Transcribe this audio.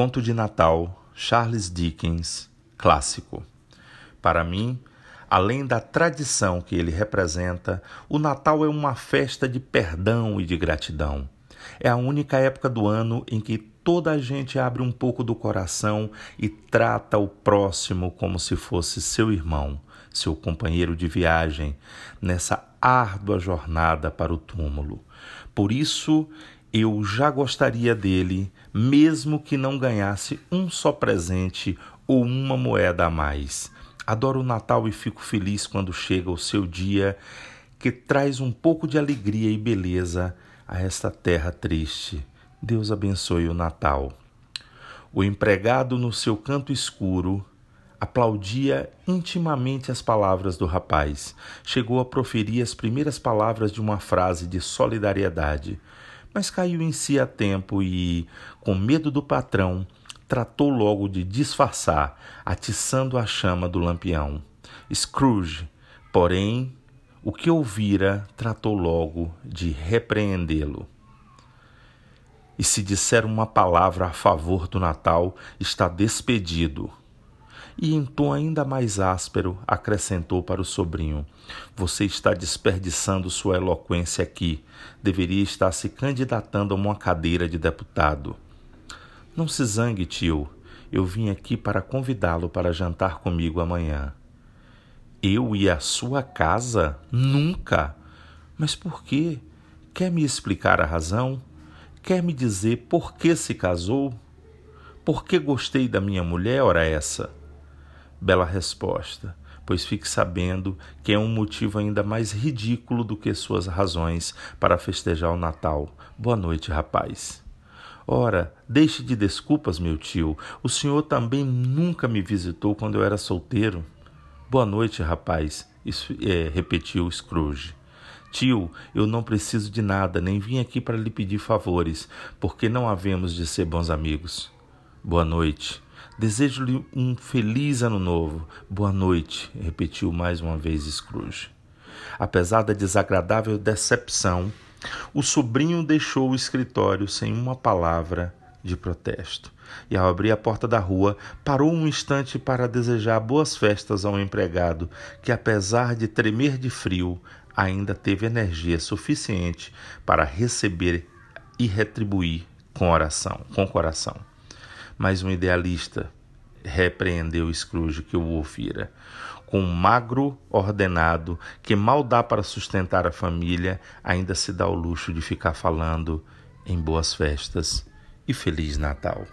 Conto de Natal, Charles Dickens, clássico. Para mim, além da tradição que ele representa, o Natal é uma festa de perdão e de gratidão. É a única época do ano em que toda a gente abre um pouco do coração e trata o próximo como se fosse seu irmão, seu companheiro de viagem, nessa árdua jornada para o túmulo. Por isso, eu já gostaria dele, mesmo que não ganhasse um só presente ou uma moeda a mais. Adoro o Natal e fico feliz quando chega o seu dia que traz um pouco de alegria e beleza a esta terra triste. Deus abençoe o Natal. O empregado, no seu canto escuro, aplaudia intimamente as palavras do rapaz. Chegou a proferir as primeiras palavras de uma frase de solidariedade, mas caiu em si a tempo e, com medo do patrão, tratou logo de disfarçar, atiçando a chama do lampião. Scrooge, porém, o que ouvira, tratou logo de repreendê-lo. E se disser uma palavra a favor do Natal, está despedido. E em tom ainda mais áspero, acrescentou para o sobrinho: Você está desperdiçando sua eloquência aqui. Deveria estar se candidatando a uma cadeira de deputado. Não se zangue, tio. Eu vim aqui para convidá-lo para jantar comigo amanhã. Eu e a sua casa? Nunca! Mas por quê? Quer me explicar a razão? Quer me dizer por que se casou? Por que gostei da minha mulher, ora essa? Bela resposta, pois fique sabendo que é um motivo ainda mais ridículo do que suas razões para festejar o Natal. Boa noite, rapaz. Ora, deixe de desculpas, meu tio. O senhor também nunca me visitou quando eu era solteiro. Boa noite, rapaz, Isso, é, repetiu Scrooge. Tio, eu não preciso de nada, nem vim aqui para lhe pedir favores, porque não havemos de ser bons amigos. Boa noite. Desejo-lhe um feliz ano novo. Boa noite, repetiu mais uma vez Scrooge. Apesar da desagradável decepção, o sobrinho deixou o escritório sem uma palavra de protesto. E ao abrir a porta da rua, parou um instante para desejar boas festas ao empregado, que apesar de tremer de frio, ainda teve energia suficiente para receber e retribuir com oração, com coração. Mas um idealista repreendeu Scrooge que o ouvira. Com um magro ordenado que mal dá para sustentar a família, ainda se dá o luxo de ficar falando em boas festas e feliz Natal.